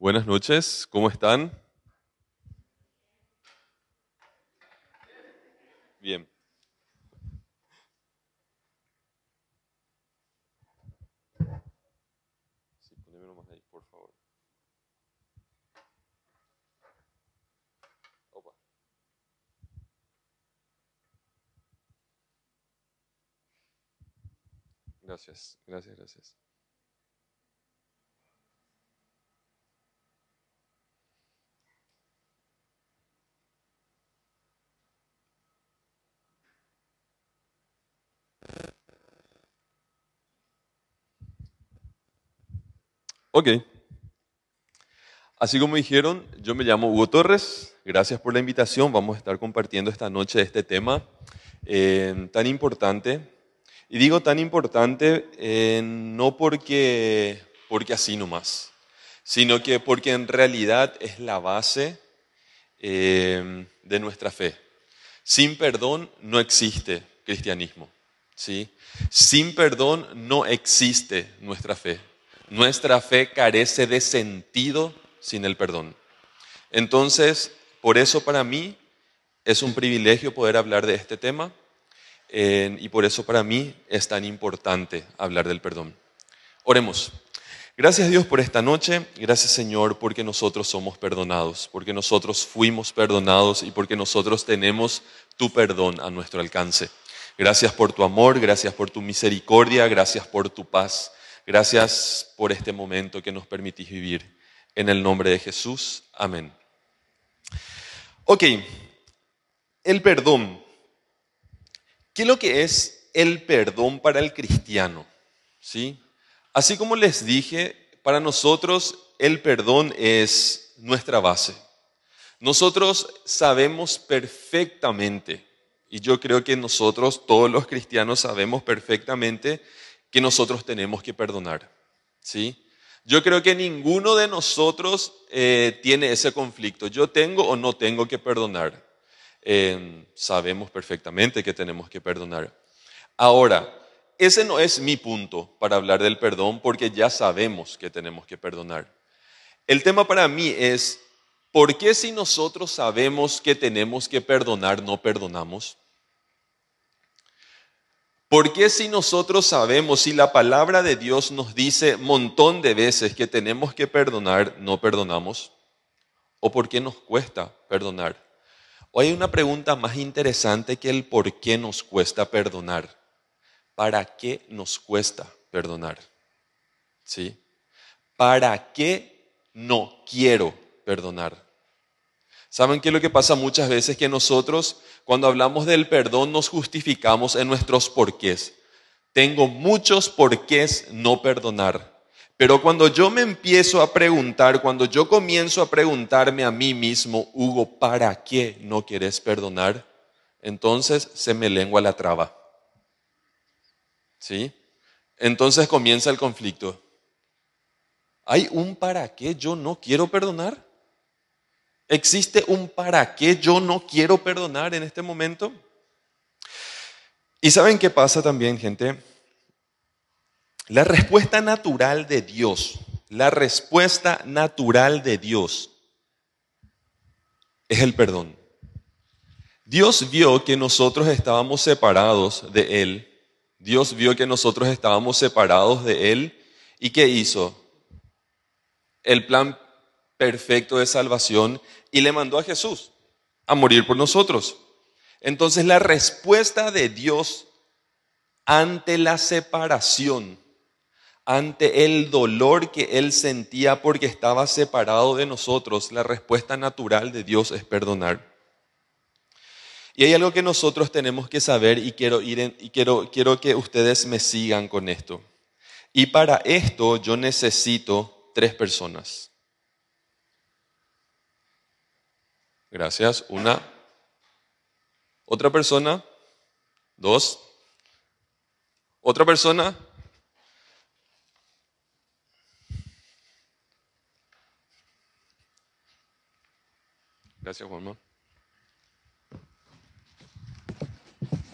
Buenas noches, ¿cómo están? Bien. Sí, nomás ahí, por favor. Gracias, gracias, gracias. Ok. Así como dijeron, yo me llamo Hugo Torres. Gracias por la invitación. Vamos a estar compartiendo esta noche este tema eh, tan importante. Y digo tan importante eh, no porque, porque así nomás, sino que porque en realidad es la base eh, de nuestra fe. Sin perdón no existe cristianismo. ¿sí? Sin perdón no existe nuestra fe. Nuestra fe carece de sentido sin el perdón. Entonces, por eso para mí es un privilegio poder hablar de este tema y por eso para mí es tan importante hablar del perdón. Oremos. Gracias Dios por esta noche, gracias Señor porque nosotros somos perdonados, porque nosotros fuimos perdonados y porque nosotros tenemos tu perdón a nuestro alcance. Gracias por tu amor, gracias por tu misericordia, gracias por tu paz. Gracias por este momento que nos permitís vivir. En el nombre de Jesús. Amén. Ok, el perdón. ¿Qué es lo que es el perdón para el cristiano? ¿Sí? Así como les dije, para nosotros el perdón es nuestra base. Nosotros sabemos perfectamente, y yo creo que nosotros, todos los cristianos, sabemos perfectamente que nosotros tenemos que perdonar. ¿sí? Yo creo que ninguno de nosotros eh, tiene ese conflicto. Yo tengo o no tengo que perdonar. Eh, sabemos perfectamente que tenemos que perdonar. Ahora, ese no es mi punto para hablar del perdón porque ya sabemos que tenemos que perdonar. El tema para mí es, ¿por qué si nosotros sabemos que tenemos que perdonar, no perdonamos? ¿Por qué si nosotros sabemos, si la palabra de Dios nos dice montón de veces que tenemos que perdonar, no perdonamos? ¿O por qué nos cuesta perdonar? O hay una pregunta más interesante que el por qué nos cuesta perdonar. ¿Para qué nos cuesta perdonar? ¿Sí? ¿Para qué no quiero perdonar? ¿Saben qué es lo que pasa muchas veces? Que nosotros cuando hablamos del perdón nos justificamos en nuestros porqués. Tengo muchos porqués no perdonar. Pero cuando yo me empiezo a preguntar, cuando yo comienzo a preguntarme a mí mismo, Hugo, ¿para qué no quieres perdonar? Entonces se me lengua la traba. ¿Sí? Entonces comienza el conflicto. ¿Hay un para qué yo no quiero perdonar? ¿Existe un para qué yo no quiero perdonar en este momento? ¿Y saben qué pasa también, gente? La respuesta natural de Dios, la respuesta natural de Dios es el perdón. Dios vio que nosotros estábamos separados de Él. Dios vio que nosotros estábamos separados de Él. ¿Y qué hizo? El plan perfecto de salvación y le mandó a Jesús a morir por nosotros. Entonces la respuesta de Dios ante la separación, ante el dolor que él sentía porque estaba separado de nosotros, la respuesta natural de Dios es perdonar. Y hay algo que nosotros tenemos que saber y quiero ir y quiero quiero que ustedes me sigan con esto. Y para esto yo necesito tres personas. Gracias. Una. Otra persona. Dos. Otra persona. Gracias, Juanma.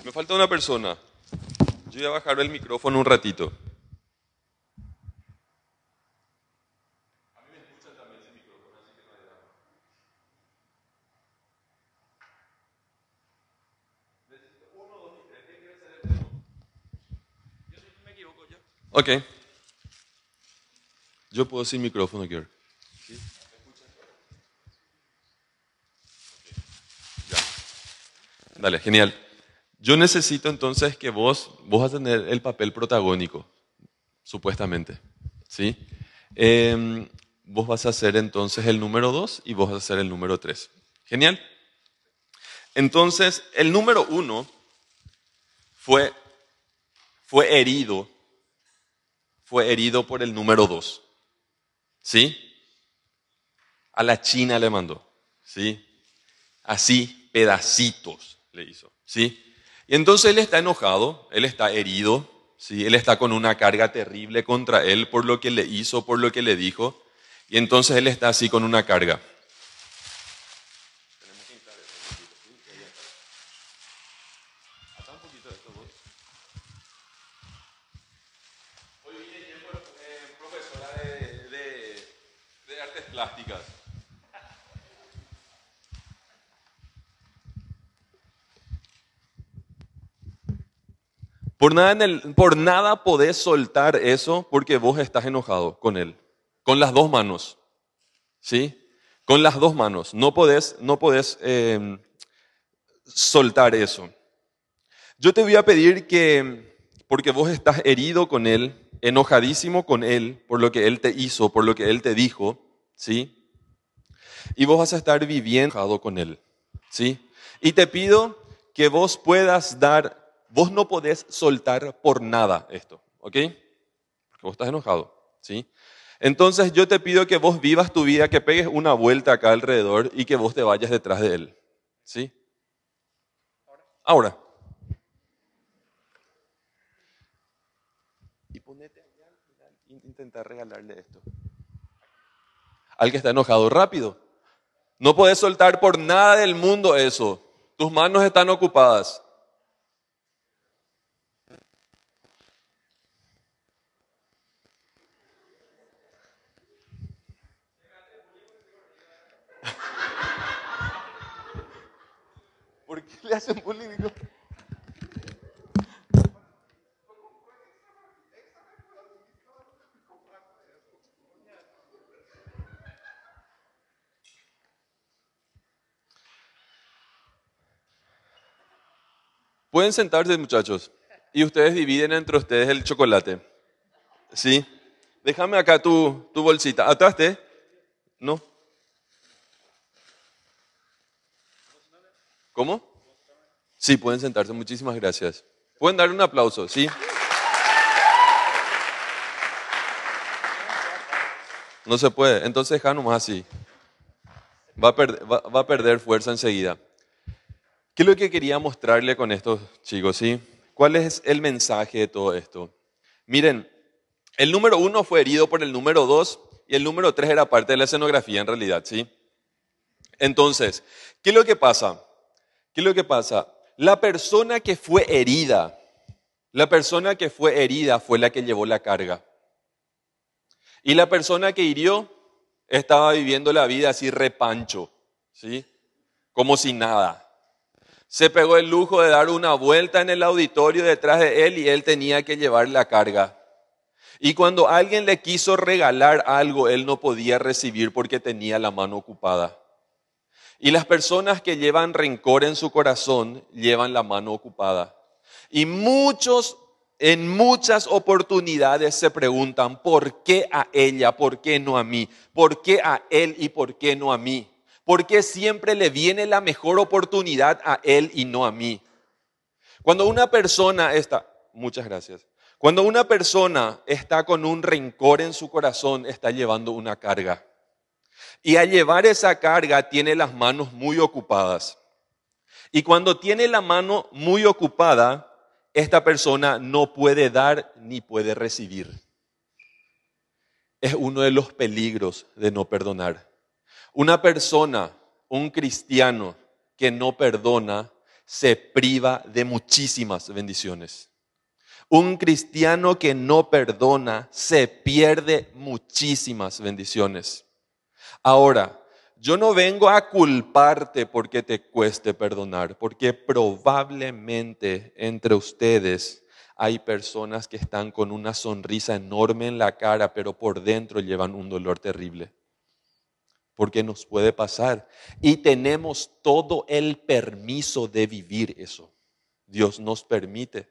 Me falta una persona. Yo voy a bajar el micrófono un ratito. ¿A mí me escuchan también Ok. Yo puedo sin micrófono, Kier. Ya. Dale, genial. Yo necesito entonces que vos, vos vas a tener el papel protagónico, supuestamente. ¿Sí? Em, vos vas a ser entonces el número 2 y vos vas a ser el número 3. Genial. Entonces, el número 1 fue, fue herido, fue herido por el número 2. ¿Sí? A la China le mandó. ¿Sí? Así, pedacitos le hizo. ¿Sí? Y entonces él está enojado, él está herido, ¿sí? él está con una carga terrible contra él por lo que le hizo, por lo que le dijo. Y entonces él está así con una carga. Hoy viene eh, profesora de, de, de artes plásticas. Por nada, en por nada podés soltar eso porque vos estás enojado con él. Con las dos manos. ¿Sí? Con las dos manos. No podés, no podés eh, soltar eso. Yo te voy a pedir que, porque vos estás herido con él, enojadísimo con él por lo que él te hizo, por lo que él te dijo, ¿sí? Y vos vas a estar viviendo con él, ¿sí? Y te pido que vos puedas dar, vos no podés soltar por nada esto, ¿ok? Porque vos estás enojado, ¿sí? Entonces yo te pido que vos vivas tu vida, que pegues una vuelta acá alrededor y que vos te vayas detrás de él, ¿sí? Ahora. Y ponete allá al final intentar regalarle esto. Al que está enojado, rápido. No puedes soltar por nada del mundo eso. Tus manos están ocupadas. Le hacen bullying? Digo, Pueden sentarse, muchachos. Y ustedes dividen entre ustedes el chocolate. ¿Sí? Déjame acá tu, tu bolsita. ¿Ataste? No. ¿Cómo? Sí, pueden sentarse. Muchísimas gracias. Pueden dar un aplauso, ¿sí? No se puede. Entonces deja nomás así. Va a, perder, va a perder fuerza enseguida. ¿Qué es lo que quería mostrarle con estos chicos? ¿sí? ¿Cuál es el mensaje de todo esto? Miren, el número uno fue herido por el número dos y el número tres era parte de la escenografía en realidad, ¿sí? Entonces, ¿qué es lo que pasa? ¿Qué es lo que pasa? La persona que fue herida, la persona que fue herida fue la que llevó la carga. Y la persona que hirió estaba viviendo la vida así repancho, ¿sí? Como si nada. Se pegó el lujo de dar una vuelta en el auditorio detrás de él y él tenía que llevar la carga. Y cuando alguien le quiso regalar algo, él no podía recibir porque tenía la mano ocupada. Y las personas que llevan rencor en su corazón llevan la mano ocupada. Y muchos, en muchas oportunidades se preguntan, ¿por qué a ella? ¿Por qué no a mí? ¿Por qué a él y por qué no a mí? ¿Por qué siempre le viene la mejor oportunidad a él y no a mí? Cuando una persona está, muchas gracias, cuando una persona está con un rencor en su corazón, está llevando una carga. Y al llevar esa carga tiene las manos muy ocupadas. Y cuando tiene la mano muy ocupada, esta persona no puede dar ni puede recibir. Es uno de los peligros de no perdonar. Una persona, un cristiano que no perdona, se priva de muchísimas bendiciones. Un cristiano que no perdona se pierde muchísimas bendiciones. Ahora, yo no vengo a culparte porque te cueste perdonar, porque probablemente entre ustedes hay personas que están con una sonrisa enorme en la cara, pero por dentro llevan un dolor terrible. Porque nos puede pasar. Y tenemos todo el permiso de vivir eso. Dios nos permite.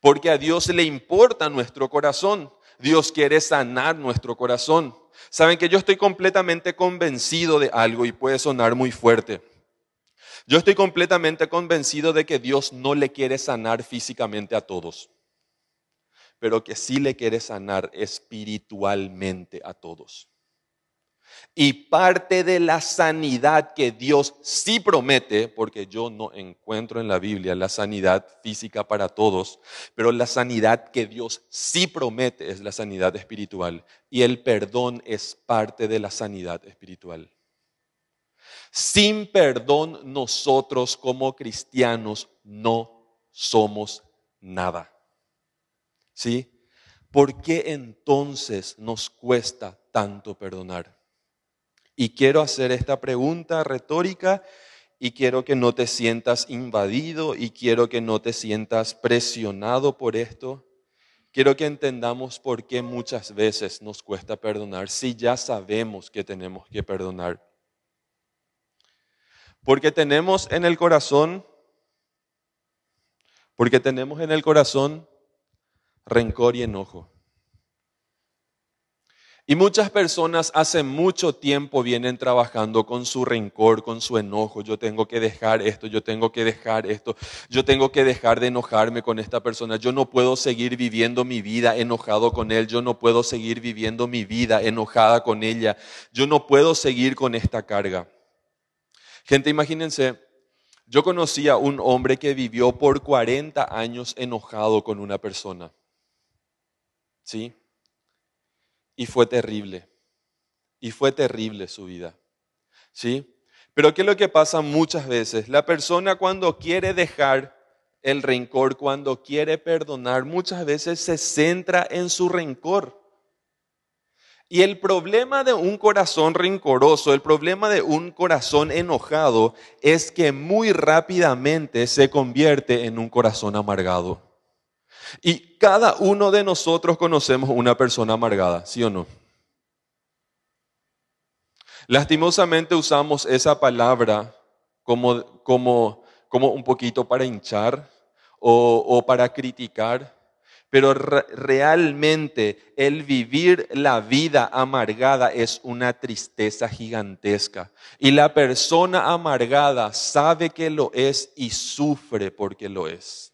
Porque a Dios le importa nuestro corazón. Dios quiere sanar nuestro corazón. Saben que yo estoy completamente convencido de algo y puede sonar muy fuerte. Yo estoy completamente convencido de que Dios no le quiere sanar físicamente a todos, pero que sí le quiere sanar espiritualmente a todos. Y parte de la sanidad que Dios sí promete, porque yo no encuentro en la Biblia la sanidad física para todos, pero la sanidad que Dios sí promete es la sanidad espiritual. Y el perdón es parte de la sanidad espiritual. Sin perdón nosotros como cristianos no somos nada. ¿Sí? ¿Por qué entonces nos cuesta tanto perdonar? Y quiero hacer esta pregunta retórica y quiero que no te sientas invadido y quiero que no te sientas presionado por esto. Quiero que entendamos por qué muchas veces nos cuesta perdonar si ya sabemos que tenemos que perdonar. Porque tenemos en el corazón, porque tenemos en el corazón rencor y enojo. Y muchas personas hace mucho tiempo vienen trabajando con su rencor, con su enojo. Yo tengo que dejar esto, yo tengo que dejar esto, yo tengo que dejar de enojarme con esta persona. Yo no puedo seguir viviendo mi vida enojado con él, yo no puedo seguir viviendo mi vida enojada con ella, yo no puedo seguir con esta carga. Gente, imagínense, yo conocí a un hombre que vivió por 40 años enojado con una persona. ¿Sí? Y fue terrible. Y fue terrible su vida. ¿Sí? Pero ¿qué es lo que pasa muchas veces? La persona cuando quiere dejar el rencor, cuando quiere perdonar, muchas veces se centra en su rencor. Y el problema de un corazón rencoroso, el problema de un corazón enojado, es que muy rápidamente se convierte en un corazón amargado. Y cada uno de nosotros conocemos una persona amargada, ¿sí o no? Lastimosamente usamos esa palabra como, como, como un poquito para hinchar o, o para criticar, pero realmente el vivir la vida amargada es una tristeza gigantesca. Y la persona amargada sabe que lo es y sufre porque lo es.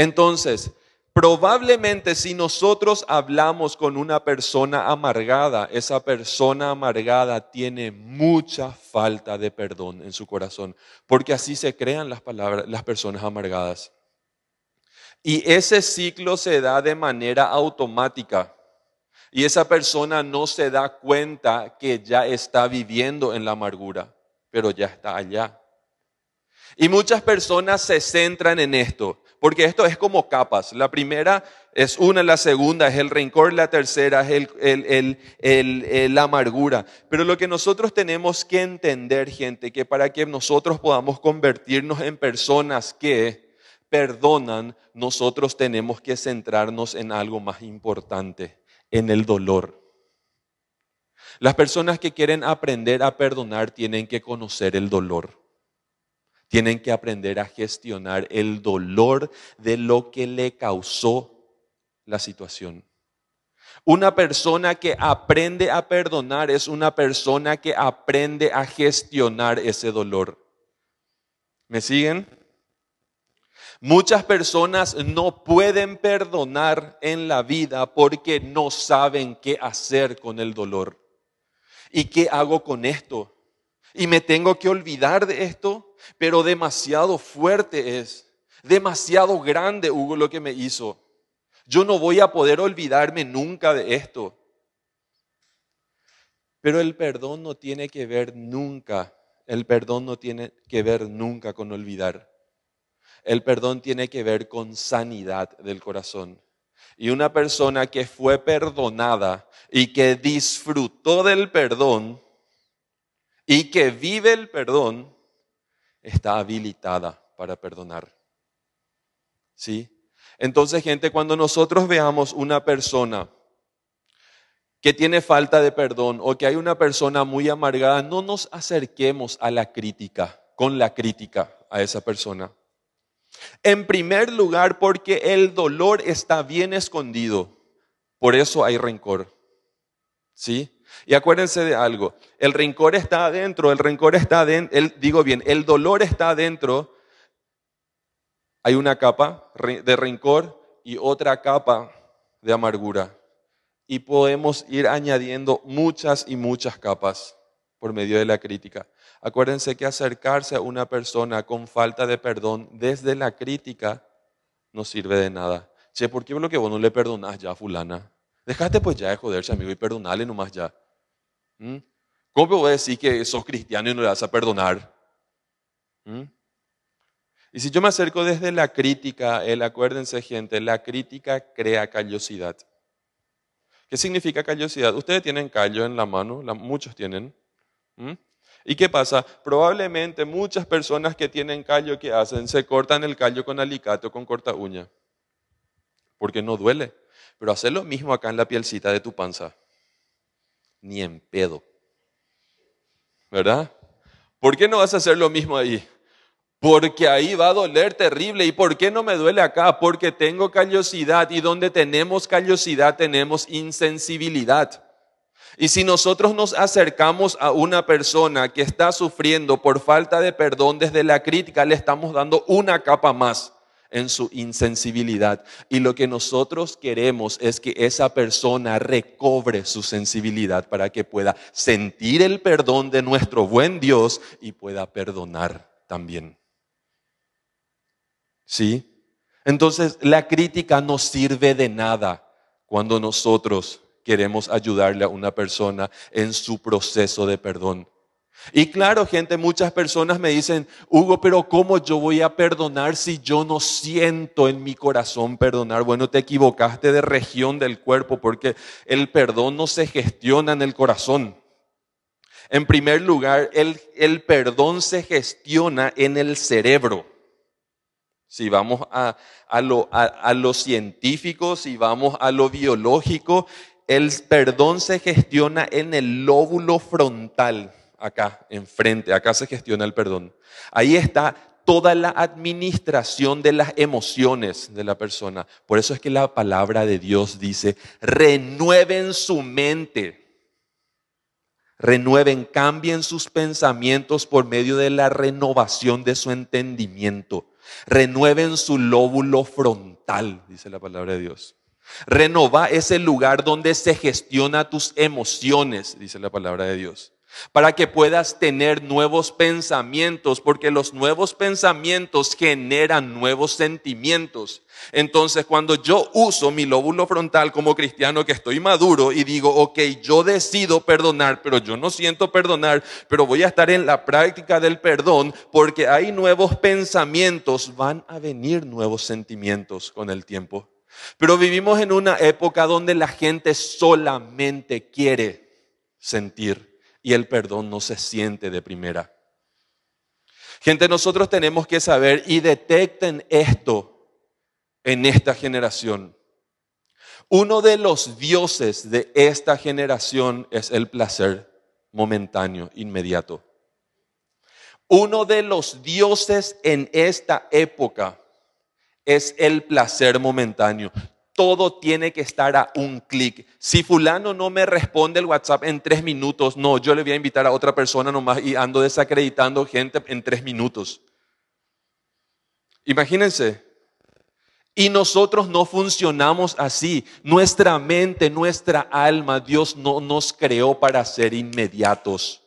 Entonces, probablemente si nosotros hablamos con una persona amargada, esa persona amargada tiene mucha falta de perdón en su corazón, porque así se crean las palabras, las personas amargadas. Y ese ciclo se da de manera automática. Y esa persona no se da cuenta que ya está viviendo en la amargura, pero ya está allá. Y muchas personas se centran en esto porque esto es como capas. La primera es una, la segunda es el rencor, la tercera es el, la amargura. Pero lo que nosotros tenemos que entender, gente, que para que nosotros podamos convertirnos en personas que perdonan, nosotros tenemos que centrarnos en algo más importante, en el dolor. Las personas que quieren aprender a perdonar tienen que conocer el dolor. Tienen que aprender a gestionar el dolor de lo que le causó la situación. Una persona que aprende a perdonar es una persona que aprende a gestionar ese dolor. ¿Me siguen? Muchas personas no pueden perdonar en la vida porque no saben qué hacer con el dolor. ¿Y qué hago con esto? ¿Y me tengo que olvidar de esto? pero demasiado fuerte es. Demasiado grande, Hugo, lo que me hizo. Yo no voy a poder olvidarme nunca de esto. Pero el perdón no tiene que ver nunca, el perdón no tiene que ver nunca con olvidar. El perdón tiene que ver con sanidad del corazón. Y una persona que fue perdonada y que disfrutó del perdón y que vive el perdón, está habilitada para perdonar. ¿Sí? Entonces, gente, cuando nosotros veamos una persona que tiene falta de perdón o que hay una persona muy amargada, no nos acerquemos a la crítica, con la crítica a esa persona. En primer lugar, porque el dolor está bien escondido. Por eso hay rencor. ¿Sí? Y acuérdense de algo, el rencor está adentro, el rencor está adentro, digo bien, el dolor está adentro. Hay una capa de rencor y otra capa de amargura. Y podemos ir añadiendo muchas y muchas capas por medio de la crítica. Acuérdense que acercarse a una persona con falta de perdón desde la crítica no sirve de nada. Che, ¿por qué lo que vos no le perdonás ya a fulana? Dejaste pues ya de joderse, amigo, y perdonale nomás ya. ¿Mm? ¿Cómo a decir que sos cristiano y no le vas a perdonar? ¿Mm? Y si yo me acerco desde la crítica, el acuérdense gente, la crítica crea callosidad. ¿Qué significa callosidad? Ustedes tienen callo en la mano, muchos tienen. ¿Mm? ¿Y qué pasa? Probablemente muchas personas que tienen callo, ¿qué hacen? Se cortan el callo con alicate o con corta uña. Porque no duele. Pero hacer lo mismo acá en la pielcita de tu panza. Ni en pedo. ¿Verdad? ¿Por qué no vas a hacer lo mismo ahí? Porque ahí va a doler terrible. ¿Y por qué no me duele acá? Porque tengo callosidad y donde tenemos callosidad tenemos insensibilidad. Y si nosotros nos acercamos a una persona que está sufriendo por falta de perdón desde la crítica, le estamos dando una capa más en su insensibilidad. Y lo que nosotros queremos es que esa persona recobre su sensibilidad para que pueda sentir el perdón de nuestro buen Dios y pueda perdonar también. ¿Sí? Entonces la crítica no sirve de nada cuando nosotros queremos ayudarle a una persona en su proceso de perdón. Y claro, gente, muchas personas me dicen, Hugo, pero ¿cómo yo voy a perdonar si yo no siento en mi corazón perdonar? Bueno, te equivocaste de región del cuerpo porque el perdón no se gestiona en el corazón. En primer lugar, el, el perdón se gestiona en el cerebro. Si vamos a, a, lo, a, a lo científico, si vamos a lo biológico, el perdón se gestiona en el lóbulo frontal, acá, enfrente, acá se gestiona el perdón. Ahí está toda la administración de las emociones de la persona. Por eso es que la palabra de Dios dice, renueven su mente, renueven, cambien sus pensamientos por medio de la renovación de su entendimiento, renueven su lóbulo frontal, dice la palabra de Dios. Renova es el lugar donde se gestiona tus emociones, dice la palabra de Dios, para que puedas tener nuevos pensamientos, porque los nuevos pensamientos generan nuevos sentimientos. Entonces, cuando yo uso mi lóbulo frontal como cristiano que estoy maduro y digo, ok, yo decido perdonar, pero yo no siento perdonar, pero voy a estar en la práctica del perdón, porque hay nuevos pensamientos, van a venir nuevos sentimientos con el tiempo. Pero vivimos en una época donde la gente solamente quiere sentir y el perdón no se siente de primera. Gente, nosotros tenemos que saber y detecten esto en esta generación. Uno de los dioses de esta generación es el placer momentáneo, inmediato. Uno de los dioses en esta época es el placer momentáneo. Todo tiene que estar a un clic. Si fulano no me responde el WhatsApp en tres minutos, no, yo le voy a invitar a otra persona nomás y ando desacreditando gente en tres minutos. Imagínense. Y nosotros no funcionamos así. Nuestra mente, nuestra alma, Dios no nos creó para ser inmediatos.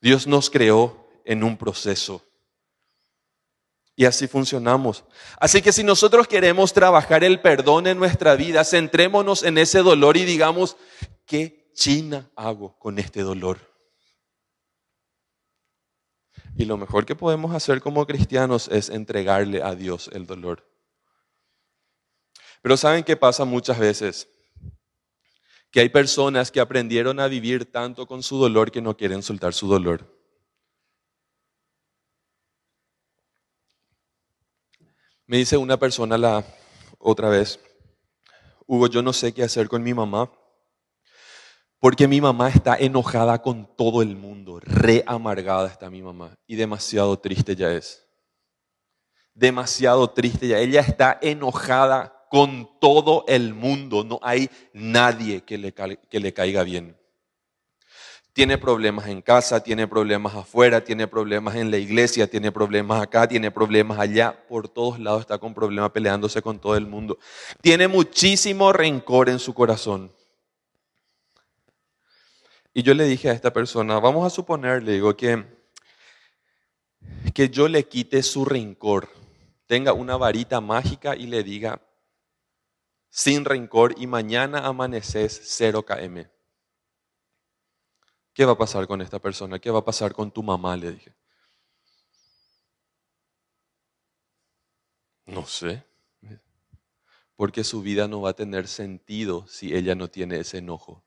Dios nos creó en un proceso. Y así funcionamos. Así que si nosotros queremos trabajar el perdón en nuestra vida, centrémonos en ese dolor y digamos, ¿qué china hago con este dolor? Y lo mejor que podemos hacer como cristianos es entregarle a Dios el dolor. Pero ¿saben qué pasa muchas veces? Que hay personas que aprendieron a vivir tanto con su dolor que no quieren soltar su dolor. Me dice una persona la otra vez, Hugo, yo no sé qué hacer con mi mamá, porque mi mamá está enojada con todo el mundo, re amargada está mi mamá y demasiado triste ya es. Demasiado triste ya. Ella está enojada con todo el mundo, no hay nadie que le, que le caiga bien. Tiene problemas en casa, tiene problemas afuera, tiene problemas en la iglesia, tiene problemas acá, tiene problemas allá. Por todos lados está con problemas peleándose con todo el mundo. Tiene muchísimo rencor en su corazón. Y yo le dije a esta persona, vamos a suponer, le digo, que, que yo le quite su rencor, tenga una varita mágica y le diga, sin rencor, y mañana amaneces 0 km. ¿Qué va a pasar con esta persona? ¿Qué va a pasar con tu mamá? Le dije. No sé. Porque su vida no va a tener sentido si ella no tiene ese enojo.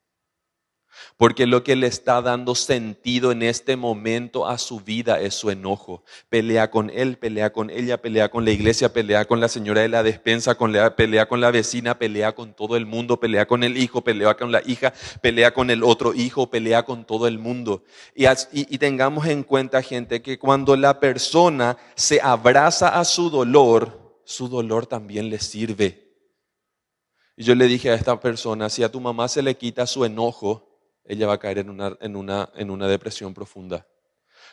Porque lo que le está dando sentido en este momento a su vida es su enojo. Pelea con él, pelea con ella, pelea con la iglesia, pelea con la señora de la despensa, pelea con la vecina, pelea con todo el mundo, pelea con el hijo, pelea con la hija, pelea con el otro hijo, pelea con todo el mundo. Y, y tengamos en cuenta, gente, que cuando la persona se abraza a su dolor, su dolor también le sirve. Y yo le dije a esta persona, si a tu mamá se le quita su enojo, ella va a caer en una, en una, en una depresión profunda.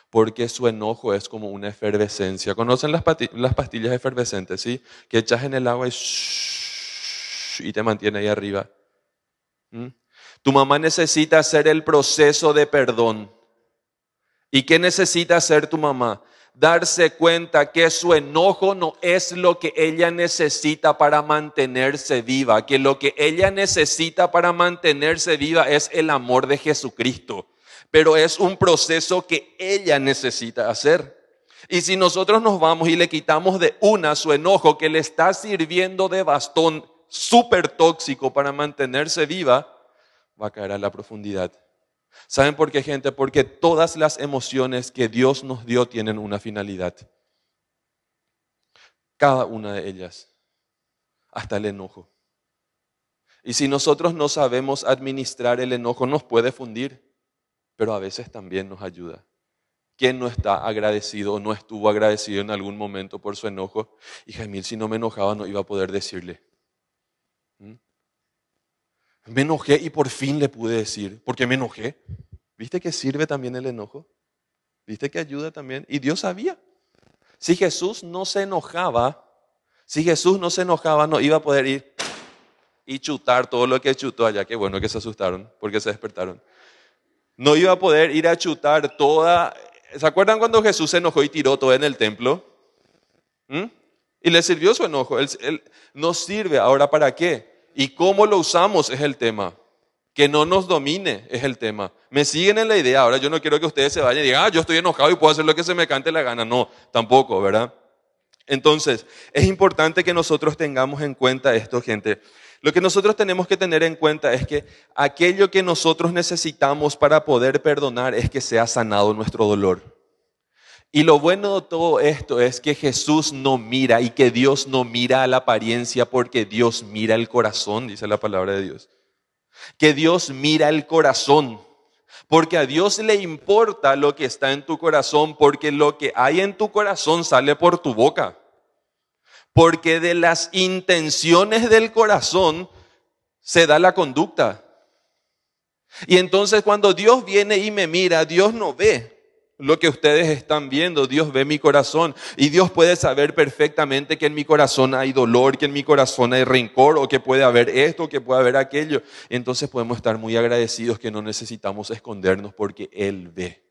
Porque su enojo es como una efervescencia. ¿Conocen las, las pastillas efervescentes? ¿sí? Que echas en el agua y, te mantiene ahí arriba. ¿Mm? Tu mamá necesita hacer el proceso de perdón. ¿Y qué necesita hacer tu mamá? Darse cuenta que su enojo no es lo que ella necesita para mantenerse viva, que lo que ella necesita para mantenerse viva es el amor de Jesucristo, pero es un proceso que ella necesita hacer. Y si nosotros nos vamos y le quitamos de una su enojo que le está sirviendo de bastón súper tóxico para mantenerse viva, va a caer a la profundidad ¿Saben por qué, gente? Porque todas las emociones que Dios nos dio tienen una finalidad. Cada una de ellas. Hasta el enojo. Y si nosotros no sabemos administrar el enojo, nos puede fundir, pero a veces también nos ayuda. ¿Quién no está agradecido o no estuvo agradecido en algún momento por su enojo? Y Jamil, si no me enojaba, no iba a poder decirle. Me enojé y por fin le pude decir, porque me enojé. ¿Viste que sirve también el enojo? ¿Viste que ayuda también? Y Dios sabía. Si Jesús no se enojaba, si Jesús no se enojaba, no iba a poder ir y chutar todo lo que chutó allá. Qué bueno que se asustaron porque se despertaron. No iba a poder ir a chutar toda... ¿Se acuerdan cuando Jesús se enojó y tiró todo en el templo? ¿Mm? Y le sirvió su enojo. Él, sirve. Ahora, ¿para qué? Y cómo lo usamos es el tema. Que no nos domine es el tema. Me siguen en la idea. Ahora yo no quiero que ustedes se vayan y digan, ah, yo estoy enojado y puedo hacer lo que se me cante la gana. No, tampoco, ¿verdad? Entonces, es importante que nosotros tengamos en cuenta esto, gente. Lo que nosotros tenemos que tener en cuenta es que aquello que nosotros necesitamos para poder perdonar es que sea sanado nuestro dolor. Y lo bueno de todo esto es que Jesús no mira y que Dios no mira a la apariencia porque Dios mira el corazón, dice la palabra de Dios. Que Dios mira el corazón. Porque a Dios le importa lo que está en tu corazón, porque lo que hay en tu corazón sale por tu boca. Porque de las intenciones del corazón se da la conducta. Y entonces cuando Dios viene y me mira, Dios no ve lo que ustedes están viendo. Dios ve mi corazón y Dios puede saber perfectamente que en mi corazón hay dolor, que en mi corazón hay rencor o que puede haber esto, que puede haber aquello. Entonces podemos estar muy agradecidos que no necesitamos escondernos porque Él ve.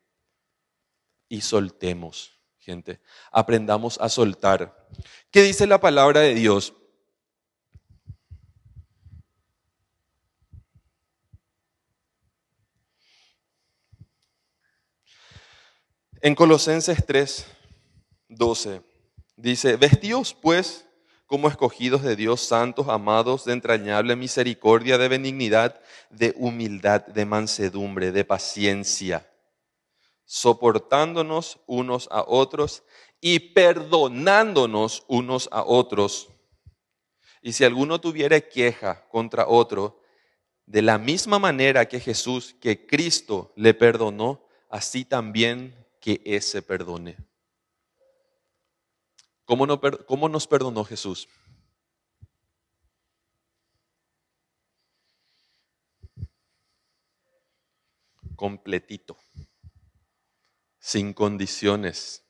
Y soltemos, gente. Aprendamos a soltar. ¿Qué dice la palabra de Dios? En Colosenses 3, 12 dice, vestidos pues como escogidos de Dios, santos, amados, de entrañable misericordia, de benignidad, de humildad, de mansedumbre, de paciencia, soportándonos unos a otros y perdonándonos unos a otros. Y si alguno tuviera queja contra otro, de la misma manera que Jesús, que Cristo le perdonó, así también que ese perdone. ¿Cómo, no, ¿Cómo, nos perdonó Jesús? Completito, sin condiciones.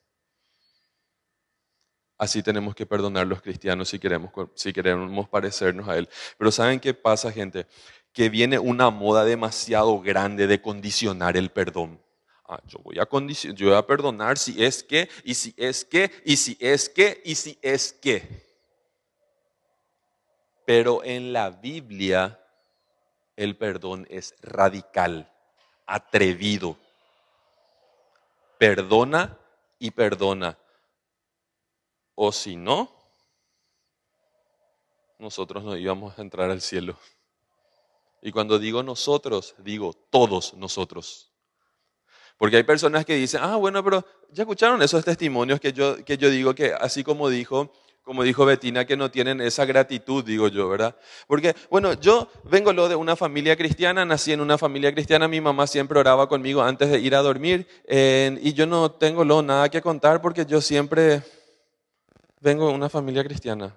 Así tenemos que perdonar los cristianos si queremos, si queremos parecernos a Él. Pero ¿saben qué pasa, gente? Que viene una moda demasiado grande de condicionar el perdón. Ah, yo voy a yo voy a perdonar si es que, y si es que, y si es que, y si es que. Pero en la Biblia el perdón es radical, atrevido. Perdona y perdona. O si no, nosotros no íbamos a entrar al cielo. Y cuando digo nosotros, digo todos nosotros. Porque hay personas que dicen, ah, bueno, pero ya escucharon esos testimonios que yo, que yo digo que así como dijo, como dijo Betina, que no tienen esa gratitud, digo yo, ¿verdad? Porque, bueno, yo vengo lo de una familia cristiana, nací en una familia cristiana, mi mamá siempre oraba conmigo antes de ir a dormir y yo no tengo lo nada que contar porque yo siempre vengo de una familia cristiana.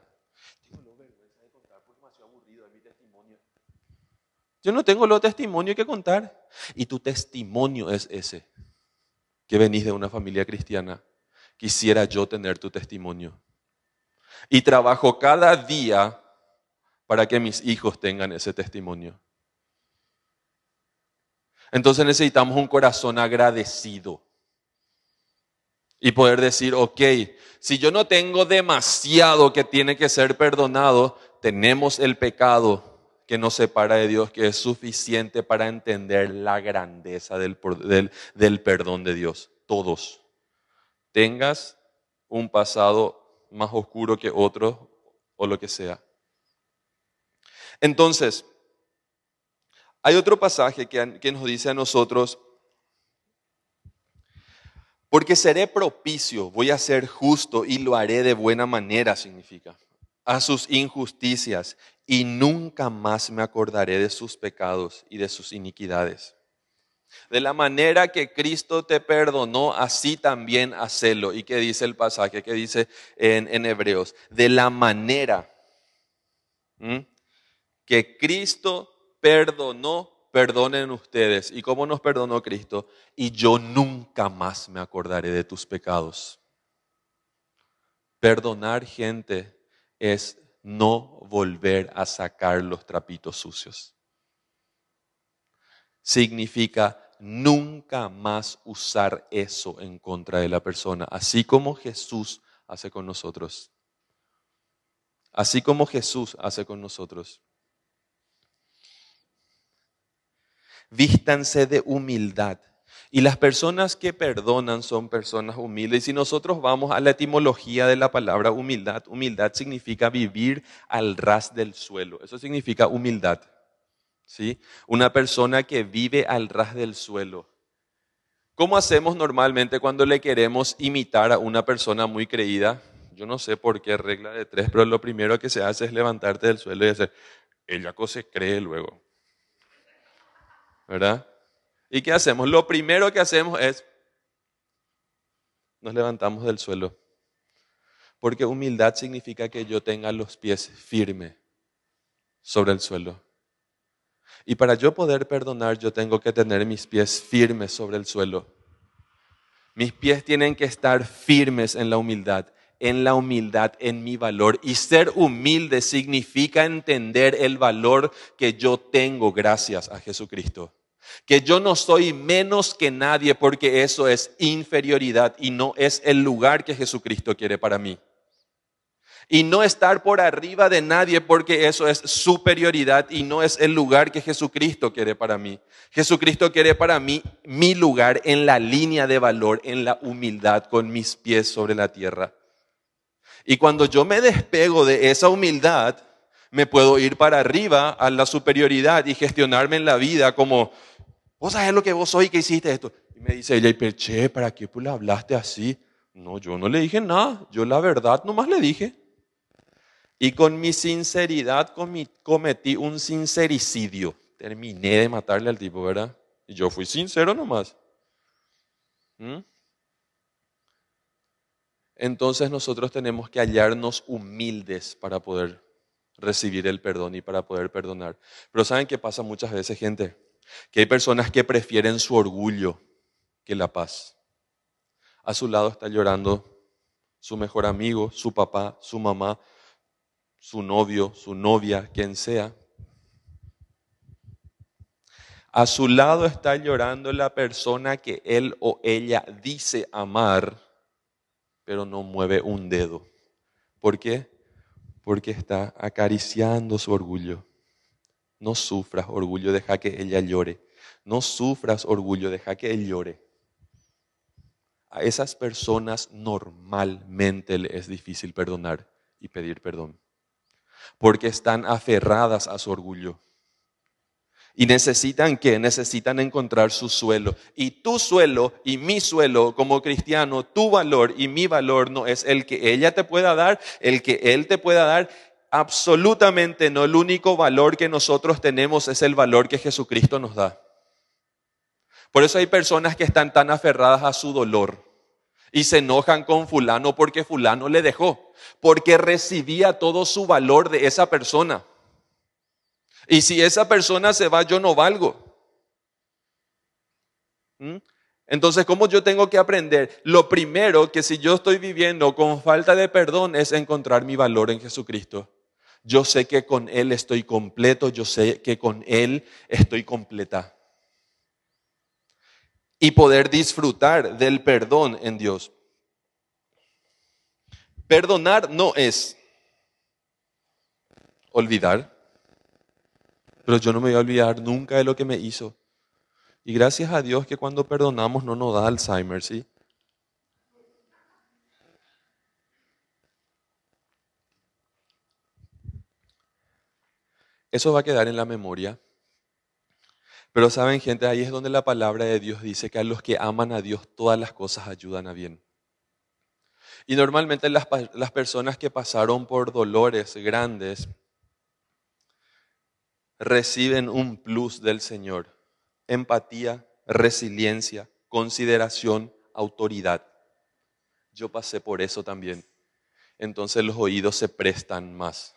Yo no tengo lo testimonio que contar. Y tu testimonio es ese, que venís de una familia cristiana. Quisiera yo tener tu testimonio. Y trabajo cada día para que mis hijos tengan ese testimonio. Entonces necesitamos un corazón agradecido. Y poder decir, ok, si yo no tengo demasiado que tiene que ser perdonado, tenemos el pecado, que nos separa de Dios, que es suficiente para entender la grandeza del, del, perdón de Dios. Todos. Tengas un pasado más oscuro que otro o lo que sea. Entonces, hay otro pasaje que, que nos dice a nosotros, porque seré propicio, voy a ser justo y lo haré de buena manera, significa a sus injusticias y nunca más me acordaré de sus pecados y de sus iniquidades. De la manera que Cristo te perdonó, así también hacelo. ¿Y qué dice el pasaje? ¿Qué dice en, Hebreos? De la manera que Cristo perdonó, perdonen ustedes. ¿Y cómo nos perdonó Cristo? Y yo nunca más me acordaré de tus pecados. Perdonar gente es no volver a sacar los trapitos sucios. Significa nunca más usar eso en contra de la persona, así como Jesús hace con nosotros. Así como Jesús hace con nosotros. Vístanse de humildad y las personas que perdonan son personas humildes. Y si nosotros vamos a la etimología de la palabra humildad, humildad significa vivir al ras del suelo. Eso significa humildad. ¿Sí? Una persona que vive al ras del suelo. ¿Cómo hacemos normalmente cuando le queremos imitar a una persona muy creída? Yo no sé por qué regla de tres, pero lo primero que se hace es levantarte del suelo y decir, ella se cree luego. ¿Verdad? ¿Y qué hacemos? Lo primero que hacemos es, nos levantamos del suelo. Porque humildad significa que yo tenga los pies firmes sobre el suelo. Y para yo poder perdonar, yo tengo que tener mis pies firmes sobre el suelo. Mis pies tienen que estar firmes en la humildad, en la humildad, en mi valor. Y ser humilde significa entender el valor que yo tengo gracias a Jesucristo que yo no soy menos que nadie porque eso es inferioridad y no es el lugar que Jesucristo quiere para mí. Y no estar por arriba de nadie porque eso es superioridad y no es el lugar que Jesucristo quiere para mí. Jesucristo quiere para mí mi lugar en la línea de valor, en la humildad, con mis pies sobre la tierra. Y cuando yo me despego de esa humildad, me puedo ir para arriba a la superioridad y gestionarme en la vida como vos sabés lo que vos sois y que hiciste esto. Y me dice ella, y che, ¿para qué pues le hablaste así? No, yo no le dije nada, yo la verdad nomás le dije. Y con mi sinceridad cometí un sincericidio. Terminé de matarle al tipo, ¿verdad? Y yo fui sincero nomás. ¿Mm? Entonces nosotros tenemos que hallarnos humildes para poder recibir el perdón y para poder perdonar. Pero ¿saben qué pasa muchas veces, gente? Que hay personas que prefieren su orgullo que la paz. A su lado está llorando su mejor amigo, su papá, su mamá, su novio, su novia, quien sea. A su lado está llorando la persona que él o ella dice amar, pero no mueve un dedo. ¿Por qué? Porque está acariciando su orgullo. No sufras orgullo, deja que ella llore. No sufras orgullo, deja que él llore. A esas personas normalmente les es difícil perdonar y pedir perdón porque están aferradas a su orgullo. Y necesitan que necesitan encontrar su suelo. Y tu suelo y mi suelo como cristiano, tu valor y mi valor no es el que ella te pueda dar, el que él te pueda dar. Absolutamente no. El único valor que nosotros tenemos es el valor que Jesucristo nos da. Por eso hay personas que están tan aferradas a su dolor y se enojan con fulano porque fulano le dejó, porque recibía todo su valor de esa persona. Y si esa persona se va, yo no valgo. ¿Mm? Entonces, ¿cómo yo tengo que aprender? Lo primero que si yo estoy viviendo con falta de perdón es encontrar mi valor en Jesucristo. Yo sé que con Él estoy completo, yo sé que con Él estoy completa y poder disfrutar del perdón en Dios. Perdonar no es olvidar, pero yo no me voy a olvidar nunca de lo que me hizo. Y gracias a Dios que cuando perdonamos no nos da Alzheimer, ¿sí? Eso va a quedar en la memoria pero saben, gente, ahí es donde la palabra de Dios dice que a los que aman a Dios todas las cosas ayudan a bien. Y normalmente las, personas que pasaron por dolores grandes reciben un plus del Señor. Empatía, resiliencia, consideración, autoridad. Yo pasé por eso también. Entonces los oídos se prestan más.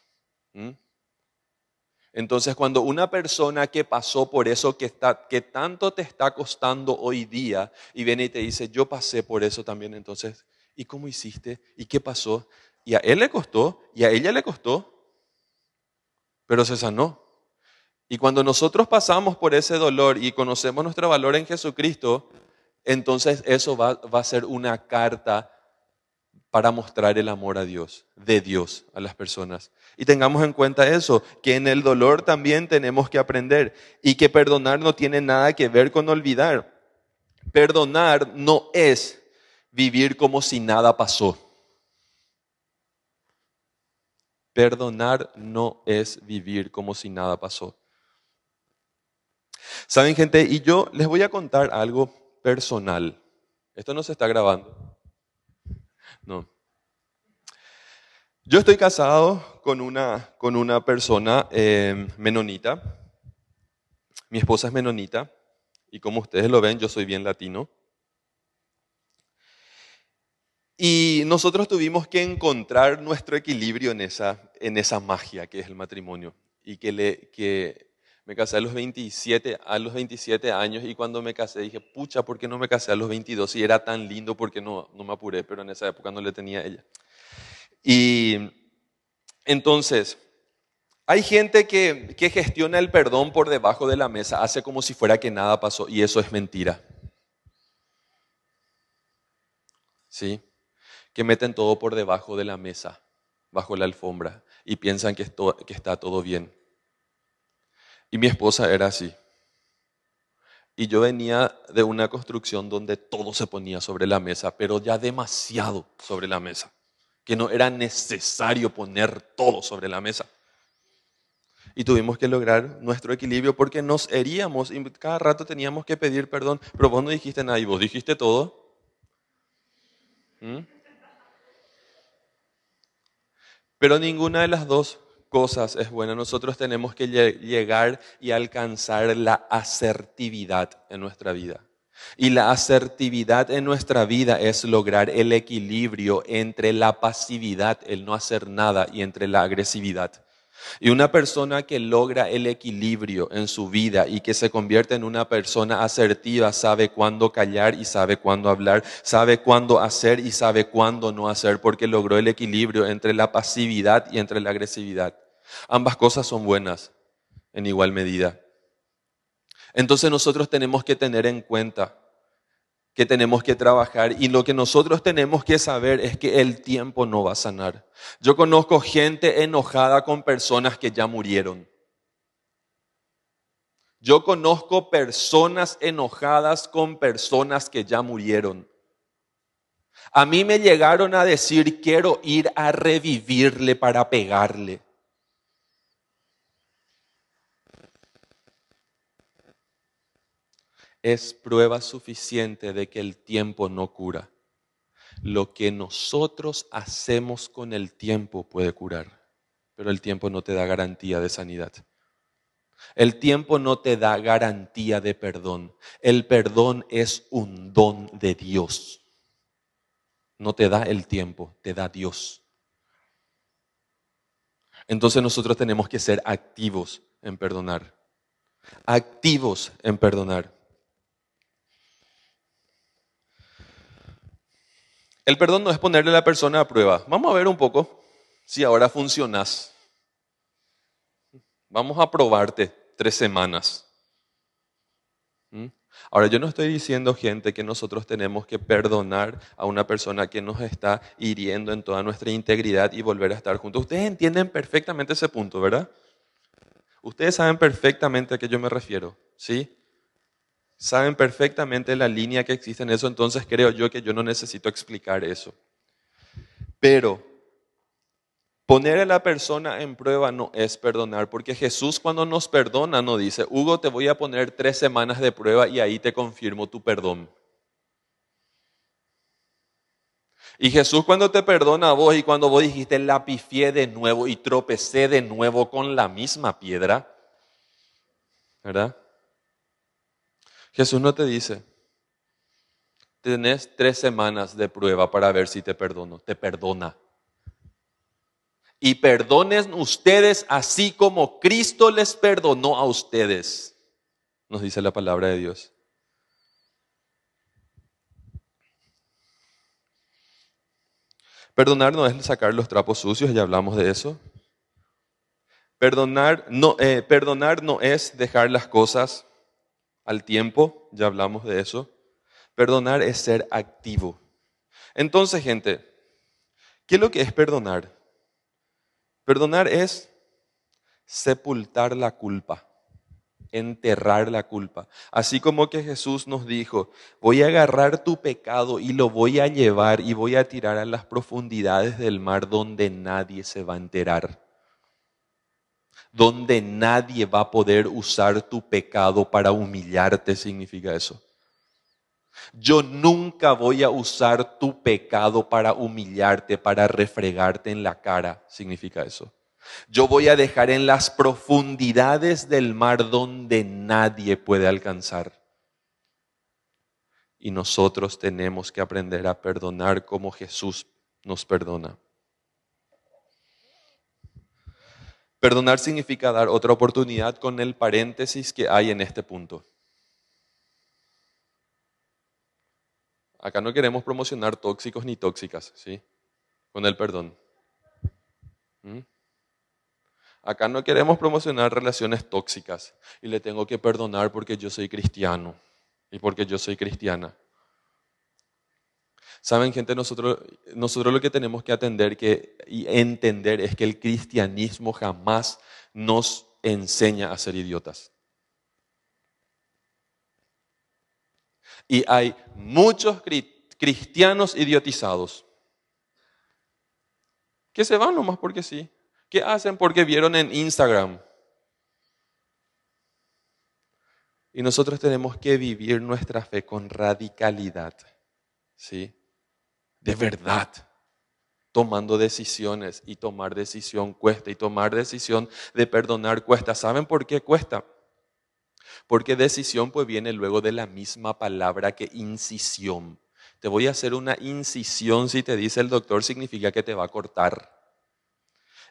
Entonces, cuando una persona que pasó por eso que, está, que tanto te está costando hoy día y viene y te dice, yo pasé por eso también, entonces, ¿y cómo hiciste? ¿Y qué pasó? Y a él le costó y a ella le costó, pero se sanó. Y cuando nosotros pasamos por ese dolor y conocemos nuestro valor en Jesucristo, entonces eso va, va a ser una carta para mostrar el amor a Dios, de Dios a las personas. Y tengamos en cuenta eso, que en el dolor también tenemos que aprender y que perdonar no tiene nada que ver con olvidar. Perdonar no es vivir como si nada pasó. Perdonar no es vivir como si nada pasó. Saben gente, y yo les voy a contar algo personal. Esto no se está grabando. No. Yo estoy casado con una, con una persona eh, menonita. Mi esposa es menonita. Y como ustedes lo ven, yo soy bien latino. Y nosotros tuvimos que encontrar nuestro equilibrio en esa, en esa magia que es el matrimonio. Y que, le, que me casé a los 27, a los 27 años y cuando me casé dije, pucha, ¿por qué no me casé a los 22? Si era tan lindo, ¿por qué no, no me apuré? Pero en esa época no le tenía a ella. Y entonces, hay gente que, que gestiona el perdón por debajo de la mesa, hace como si fuera que nada pasó y eso es mentira. ¿Sí? Que meten todo por debajo de la mesa, bajo la alfombra y piensan que, esto, que está todo bien. Y mi esposa era así. Y yo venía de una construcción donde todo se ponía sobre la mesa, pero ya demasiado sobre la mesa, que no era necesario poner todo sobre la mesa. Y tuvimos que lograr nuestro equilibrio porque nos heríamos y cada rato teníamos que pedir perdón. Pero vos no dijiste nada y vos dijiste todo. ¿Mm? Pero ninguna de las dos cosas es buena. Nosotros tenemos que llegar y alcanzar la asertividad en nuestra vida. Y la asertividad en nuestra vida es lograr el equilibrio entre la pasividad, el no hacer nada, y entre la agresividad. Y una persona que logra el equilibrio en su vida y que se convierte en una persona asertiva sabe cuándo callar y sabe cuándo hablar, sabe cuándo hacer y sabe cuándo no hacer, porque logró el equilibrio entre la pasividad y entre la agresividad. Ambas cosas son buenas en igual medida. Entonces nosotros tenemos que tener en cuenta que tenemos que trabajar y lo que nosotros tenemos que saber es que el tiempo no va a sanar. Yo conozco gente enojada con personas que ya murieron. Yo conozco personas enojadas con personas que ya murieron. A mí me llegaron a decir, quiero ir a revivirle para pegarle. Es prueba suficiente de que el tiempo no cura. Lo que nosotros hacemos con el tiempo puede curar, pero el tiempo no te da garantía de sanidad. El tiempo no te da garantía de perdón. El perdón es un don de Dios. No te da el tiempo, te da Dios. Entonces nosotros tenemos que ser activos en perdonar. Activos en perdonar. El perdón no es ponerle a la persona a prueba. Vamos a ver un poco si ahora funcionas. Vamos a probarte tres semanas. ¿Mm? Ahora, yo no estoy diciendo, gente, que nosotros tenemos que perdonar a una persona que nos está hiriendo en toda nuestra integridad y volver a estar juntos. Ustedes entienden perfectamente ese punto, ¿verdad? Ustedes saben perfectamente a qué yo me refiero, ¿sí? Saben perfectamente la línea que existe en eso, entonces creo yo que yo no necesito explicar eso. Pero poner a la persona en prueba no es perdonar, porque Jesús cuando nos perdona no dice, Hugo, te voy a poner tres semanas de prueba y ahí te confirmo tu perdón. Y Jesús cuando te perdona a vos y cuando vos dijiste la pifié de nuevo y tropecé de nuevo con la misma piedra, ¿verdad? Jesús no te dice, tenés tres semanas de prueba para ver si te perdono. Te perdona. Y perdonen ustedes así como Cristo les perdonó a ustedes, nos dice la palabra de Dios. Perdonar no es sacar los trapos sucios, ya hablamos de eso. Perdonar no, eh, perdonar no es dejar las cosas al tiempo, ya hablamos de eso. Perdonar es ser activo. Entonces, gente, ¿qué es lo que es perdonar? Perdonar es sepultar la culpa, enterrar la culpa. Así como que Jesús nos dijo, voy a agarrar tu pecado y lo voy a llevar y voy a tirar a las profundidades del mar donde nadie se va a enterar donde nadie va a poder usar tu pecado para humillarte, significa eso. Yo nunca voy a usar tu pecado para humillarte, para refregarte en la cara, significa eso. Yo voy a dejar en las profundidades del mar donde nadie puede alcanzar. Y nosotros tenemos que aprender a perdonar como Jesús nos perdona. Perdonar significa dar otra oportunidad con el paréntesis que hay en este punto. Acá no queremos promocionar tóxicos ni tóxicas, ¿sí? Con el perdón. ¿Mm? Acá no queremos promocionar relaciones tóxicas y le tengo que perdonar porque yo soy cristiano y porque yo soy cristiana. Saben, gente, nosotros, nosotros lo que tenemos que atender que, y entender es que el cristianismo jamás nos enseña a ser idiotas. Y hay muchos cristianos idiotizados que se van nomás porque sí. ¿Qué hacen porque vieron en Instagram? Y nosotros tenemos que vivir nuestra fe con radicalidad. ¿Sí? De verdad, tomando decisiones y tomar decisión cuesta y tomar decisión de perdonar cuesta. ¿Saben por qué cuesta? Porque decisión pues viene luego de la misma palabra que incisión. Te voy a hacer una incisión si te dice el doctor significa que te va a cortar.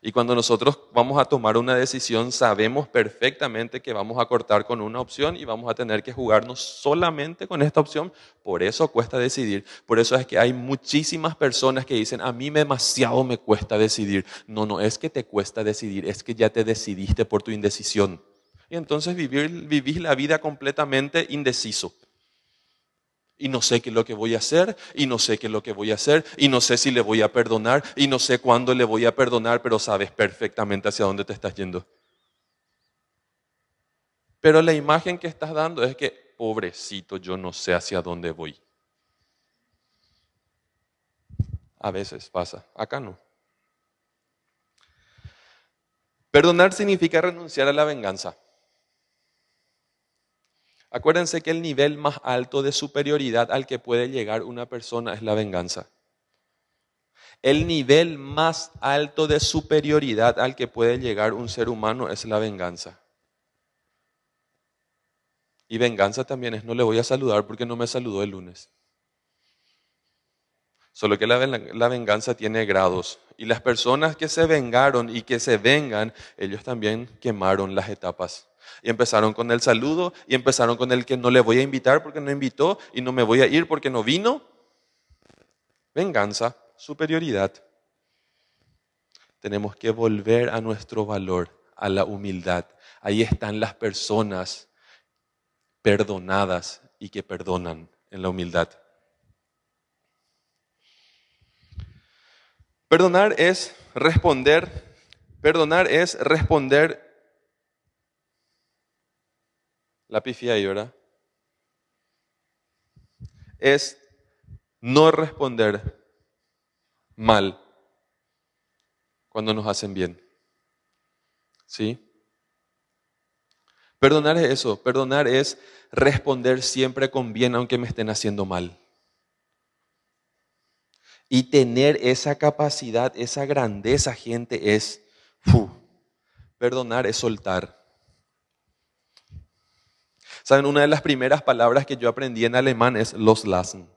Y cuando nosotros vamos a tomar una decisión, sabemos perfectamente que vamos a cortar con una opción y vamos a tener que jugarnos solamente con esta opción. Por eso cuesta decidir. Por eso es que hay muchísimas personas que dicen, a mí demasiado me cuesta decidir. No, no es que te cuesta decidir, es que ya te decidiste por tu indecisión. Y entonces vivir, vivís la vida completamente indeciso y no sé qué es lo que voy a hacer, y no sé qué es lo que voy a hacer, y no sé si le voy a perdonar, y no sé cuándo le voy a perdonar, pero sabes perfectamente hacia dónde te estás yendo. Pero la imagen que estás dando es que, pobrecito, yo no sé hacia dónde voy. A veces pasa, acá no. Perdonar significa renunciar a la venganza. Acuérdense que el nivel más alto de superioridad al que puede llegar una persona es la venganza. El nivel más alto de superioridad al que puede llegar un ser humano es la venganza. Y venganza también es, no le voy a saludar porque no me saludó el lunes. Solo que la, la, venganza tiene grados. Y las personas que se vengaron y que se vengan, ellos también quemaron las etapas. Y empezaron con el saludo y empezaron con el que no le voy a invitar porque no invitó y no me voy a ir porque no vino. Venganza, superioridad. Tenemos que volver a nuestro valor, a la humildad. Ahí están las personas perdonadas y que perdonan en la humildad. Perdonar es responder, perdonar es responder la pifia ahí, ¿verdad? Es no responder mal cuando nos hacen bien. ¿Sí? Perdonar es eso, perdonar es responder siempre con bien aunque me estén haciendo mal. Y tener esa capacidad, esa grandeza, gente, es, perdonar es soltar. Saben, una de las primeras palabras que yo aprendí en alemán es los lassen.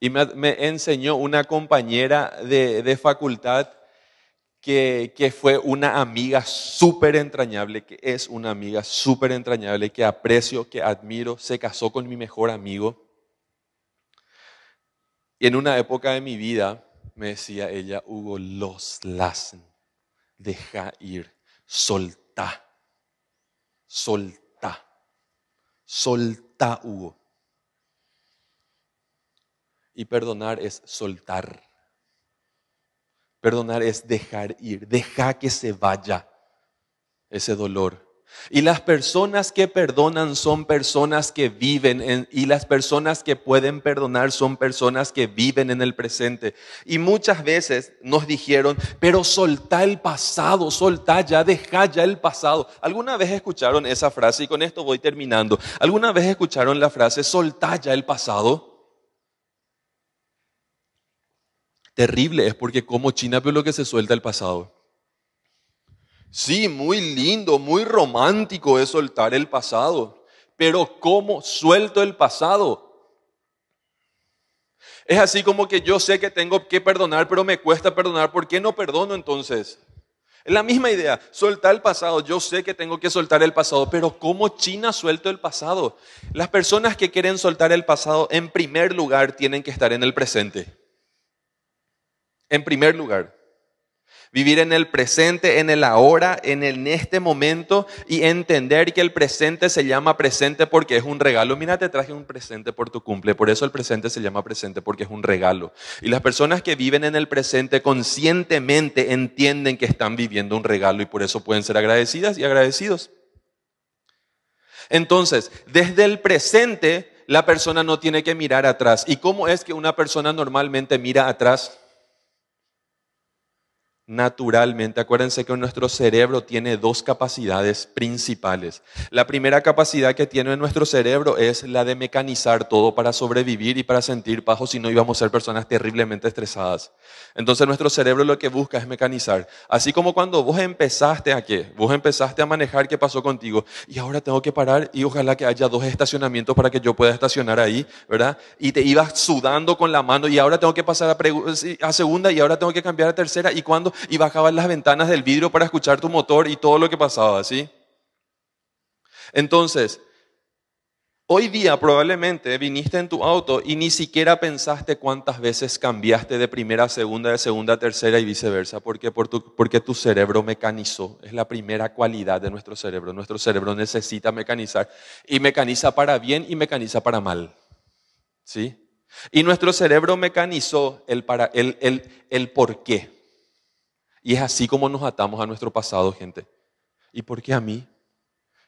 Y me, enseñó una compañera de, facultad que, que, fue una amiga súper entrañable, que es una amiga súper entrañable, que aprecio, que admiro, se casó con mi mejor amigo. Y en una época de mi vida me decía ella, Hugo, los lassen deja ir, solta, solta, solta, Hugo. Y perdonar es soltar. Perdonar es dejar ir, deja que se vaya ese dolor. Y las personas que perdonan son personas que viven en, y las personas que pueden perdonar son personas que viven en el presente. Y muchas veces nos dijeron, pero soltá el pasado, soltá ya, deja ya el pasado. ¿Alguna vez escucharon esa frase? Y con esto voy terminando. ¿Alguna vez escucharon la frase, soltá ya el pasado? Terrible es porque como China veo lo que se suelta el pasado. Sí, muy lindo, muy romántico es soltar el pasado, pero ¿cómo suelto el pasado? Es así como que yo sé que tengo que perdonar, pero me cuesta perdonar. ¿Por qué no perdono entonces? Es la misma idea, soltar el pasado. Yo sé que tengo que soltar el pasado, pero ¿cómo China suelto el pasado? Las personas que quieren soltar el pasado, en primer lugar, tienen que estar en el presente. En primer lugar. Vivir en el presente, en el ahora, en, el, en este momento y entender que el presente se llama presente porque es un regalo. Mira, te traje un presente por tu cumple, por eso el presente se llama presente porque es un regalo. Y las personas que viven en el presente conscientemente entienden que están viviendo un regalo y por eso pueden ser agradecidas y agradecidos. Entonces, desde el presente, la persona no tiene que mirar atrás. ¿Y cómo es que una persona normalmente mira atrás? Naturalmente. Acuérdense que nuestro cerebro tiene dos capacidades principales. La primera capacidad que tiene nuestro cerebro es la de mecanizar todo para sobrevivir y para sentir paz, si no íbamos a ser personas terriblemente estresadas. Entonces nuestro cerebro lo que busca es mecanizar. Así como cuando vos empezaste a qué? Vos empezaste a manejar, ¿qué pasó contigo? Y ahora tengo que parar y ojalá que haya dos estacionamientos para que yo pueda estacionar ahí, ¿verdad? Y te ibas sudando con la mano y ahora tengo que pasar a segunda y ahora tengo que cambiar a tercera. ¿Y cuando y bajaban las ventanas del vidrio para escuchar tu motor y todo lo que pasaba, ¿sí? Entonces, hoy día probablemente viniste en tu auto y ni siquiera pensaste cuántas veces cambiaste de primera a segunda, de segunda a tercera y viceversa, porque, por tu, porque tu cerebro mecanizó. Es la primera cualidad de nuestro cerebro. Nuestro cerebro necesita mecanizar y mecaniza para bien y mecaniza para mal. ¿Sí? Y nuestro cerebro mecanizó el, para, el, el, el por qué. Y es así como nos atamos a nuestro pasado, gente. ¿Y por qué a mí?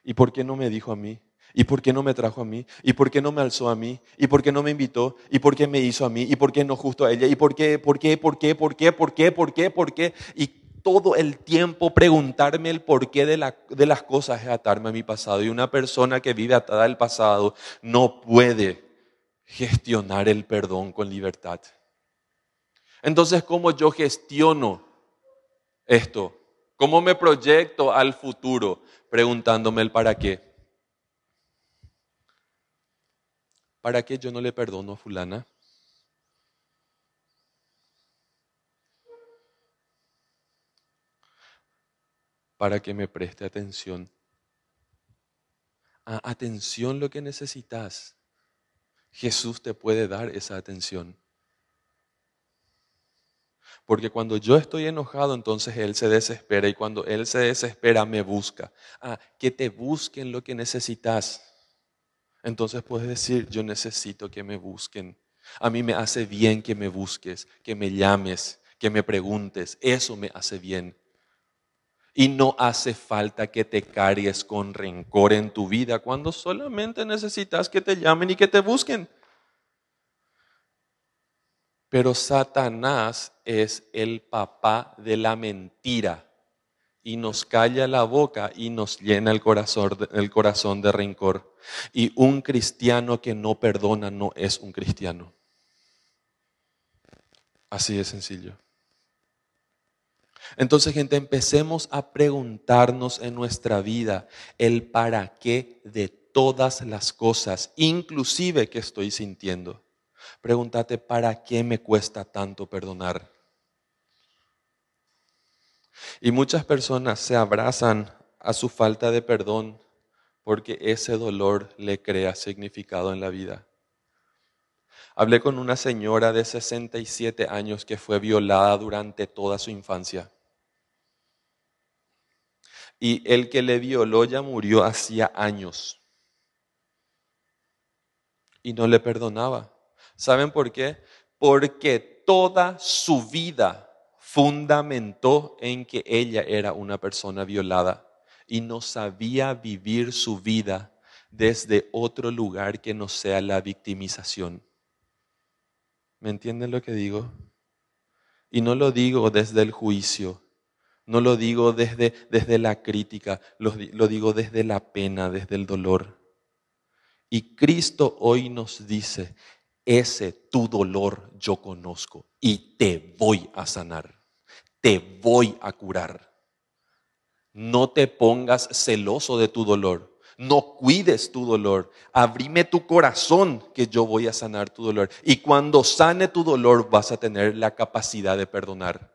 ¿Y por qué no me dijo a mí? ¿Y por qué no me trajo a mí? ¿Y por qué no me alzó a mí? ¿Y por qué no me invitó? ¿Y por qué me hizo a mí? ¿Y por qué no justo a ella? ¿Y por qué? ¿Por qué? ¿Por qué? ¿Por qué? ¿Por qué? ¿Por qué? ¿Por qué? Y todo el tiempo preguntarme el porqué de, la, las cosas es atarme a mi pasado. Y una persona que vive atada al pasado no puede gestionar el perdón con libertad. Entonces, ¿cómo yo gestiono esto? ¿Cómo me proyecto al futuro? Preguntándome el para qué. ¿Para qué yo no le perdono a fulana? Para que me preste atención. Ah, atención lo que necesitas. Jesús te puede dar esa atención. Porque cuando yo estoy enojado, entonces Él se desespera y cuando Él se desespera, me busca. Ah, que te busquen lo que necesitas. Entonces puedes decir, yo necesito que me busquen. A mí me hace bien que me busques, que me llames, que me preguntes. Eso me hace bien. Y no hace falta que te cargues con rencor en tu vida cuando solamente necesitas que te llamen y que te busquen. Pero Satanás es el papá de la mentira y nos calla la boca y nos llena el corazón, corazón de rencor. Y un cristiano que no perdona no es un cristiano. Así de sencillo. Entonces, gente, empecemos a preguntarnos en nuestra vida el para qué de todas las cosas, inclusive que estoy sintiendo. Pregúntate, ¿para qué me cuesta tanto perdonar? Y muchas personas se abrazan a su falta de perdón porque ese dolor le crea significado en la vida. Hablé con una señora de 67 años que fue violada durante toda su infancia. Y el que le violó ya murió hacía años. Y no le perdonaba. ¿Saben por qué? Porque toda su vida fundamentó en que ella era una persona violada y no sabía vivir su vida desde otro lugar que no sea la victimización. ¿Me entienden lo que digo? Y no lo digo desde el juicio, no lo digo desde, desde la crítica, lo, lo digo desde la pena, desde el dolor. Y Cristo hoy nos dice, ese tu dolor yo conozco y te voy a sanar, te voy a curar. No te pongas celoso de tu dolor, no cuides tu dolor, abrime tu corazón que yo voy a sanar tu dolor. Y cuando sane tu dolor vas a tener la capacidad de perdonar.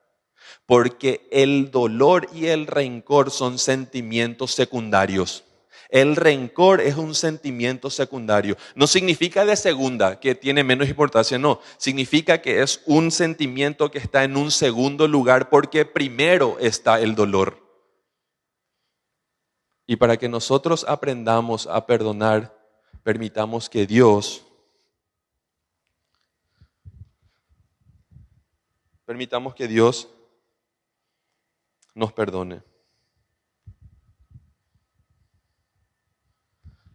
Porque el dolor y el rencor son sentimientos secundarios. El rencor es un sentimiento secundario. No significa de segunda, que tiene menos importancia, no. Significa que es un sentimiento que está en un segundo lugar porque primero está el dolor. Y para que nosotros aprendamos a perdonar, permitamos que Dios, permitamos que Dios nos perdone.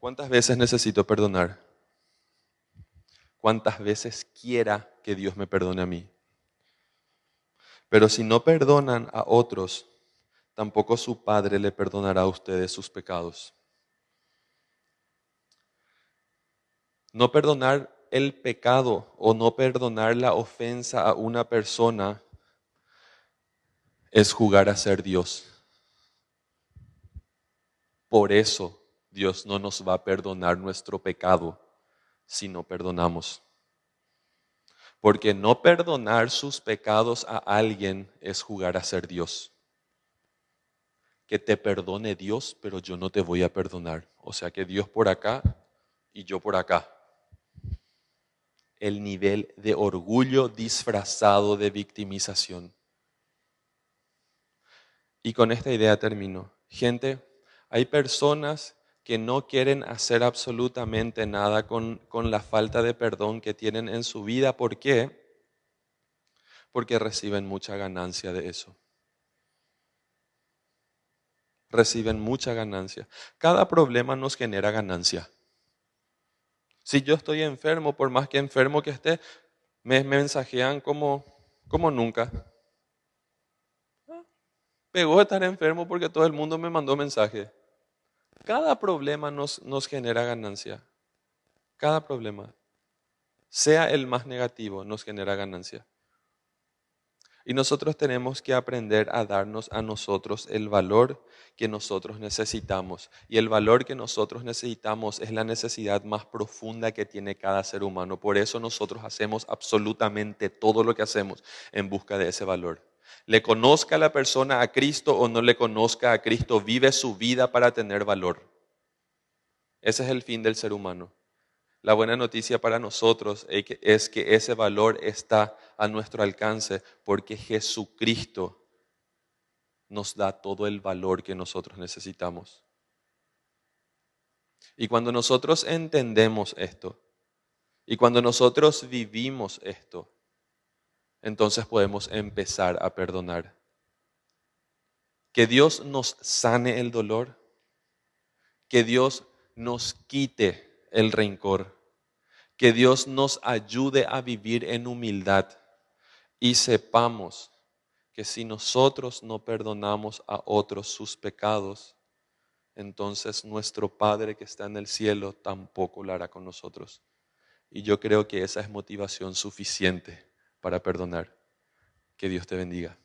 ¿Cuántas veces necesito perdonar? ¿Cuántas veces quiera que Dios me perdone a mí? Pero si no perdonan a otros, tampoco su Padre le perdonará a ustedes sus pecados. No perdonar el pecado o no perdonar la ofensa a una persona es jugar a ser Dios. Por eso Dios no nos va a perdonar nuestro pecado si no perdonamos. Porque no perdonar sus pecados a alguien es jugar a ser Dios. Que te perdone Dios, pero yo no te voy a perdonar. O sea que Dios por acá y yo por acá el nivel de orgullo disfrazado de victimización. Y con esta idea termino. Gente, hay personas que no quieren hacer absolutamente nada con, con, la falta de perdón que tienen en su vida. ¿Por qué? Porque reciben mucha ganancia de eso. Reciben mucha ganancia. Cada problema nos genera ganancia. Si yo estoy enfermo, por más que enfermo que esté, me, mensajean como, como nunca. Pegó estar enfermo porque todo el mundo me mandó mensaje. Cada problema nos, nos genera ganancia. Cada problema, sea el más negativo, nos genera ganancia. Y nosotros tenemos que aprender a darnos a nosotros el valor que nosotros necesitamos. Y el valor que nosotros necesitamos es la necesidad más profunda que tiene cada ser humano. Por eso nosotros hacemos absolutamente todo lo que hacemos en busca de ese valor. Le conozca la persona a Cristo o no le conozca a Cristo, vive su vida para tener valor. Ese es el fin del ser humano. La buena noticia para nosotros es que ese valor está a nuestro alcance porque Jesucristo nos da todo el valor que nosotros necesitamos. Y cuando nosotros entendemos esto, y cuando nosotros vivimos esto, entonces podemos empezar a perdonar. Que Dios nos sane el dolor, que Dios nos quite el rencor. Que Dios nos ayude a vivir en humildad y sepamos que si nosotros no perdonamos a otros sus pecados, entonces nuestro Padre que está en el cielo tampoco lo hará con nosotros. Y yo creo que esa es motivación suficiente para perdonar. Que Dios te bendiga.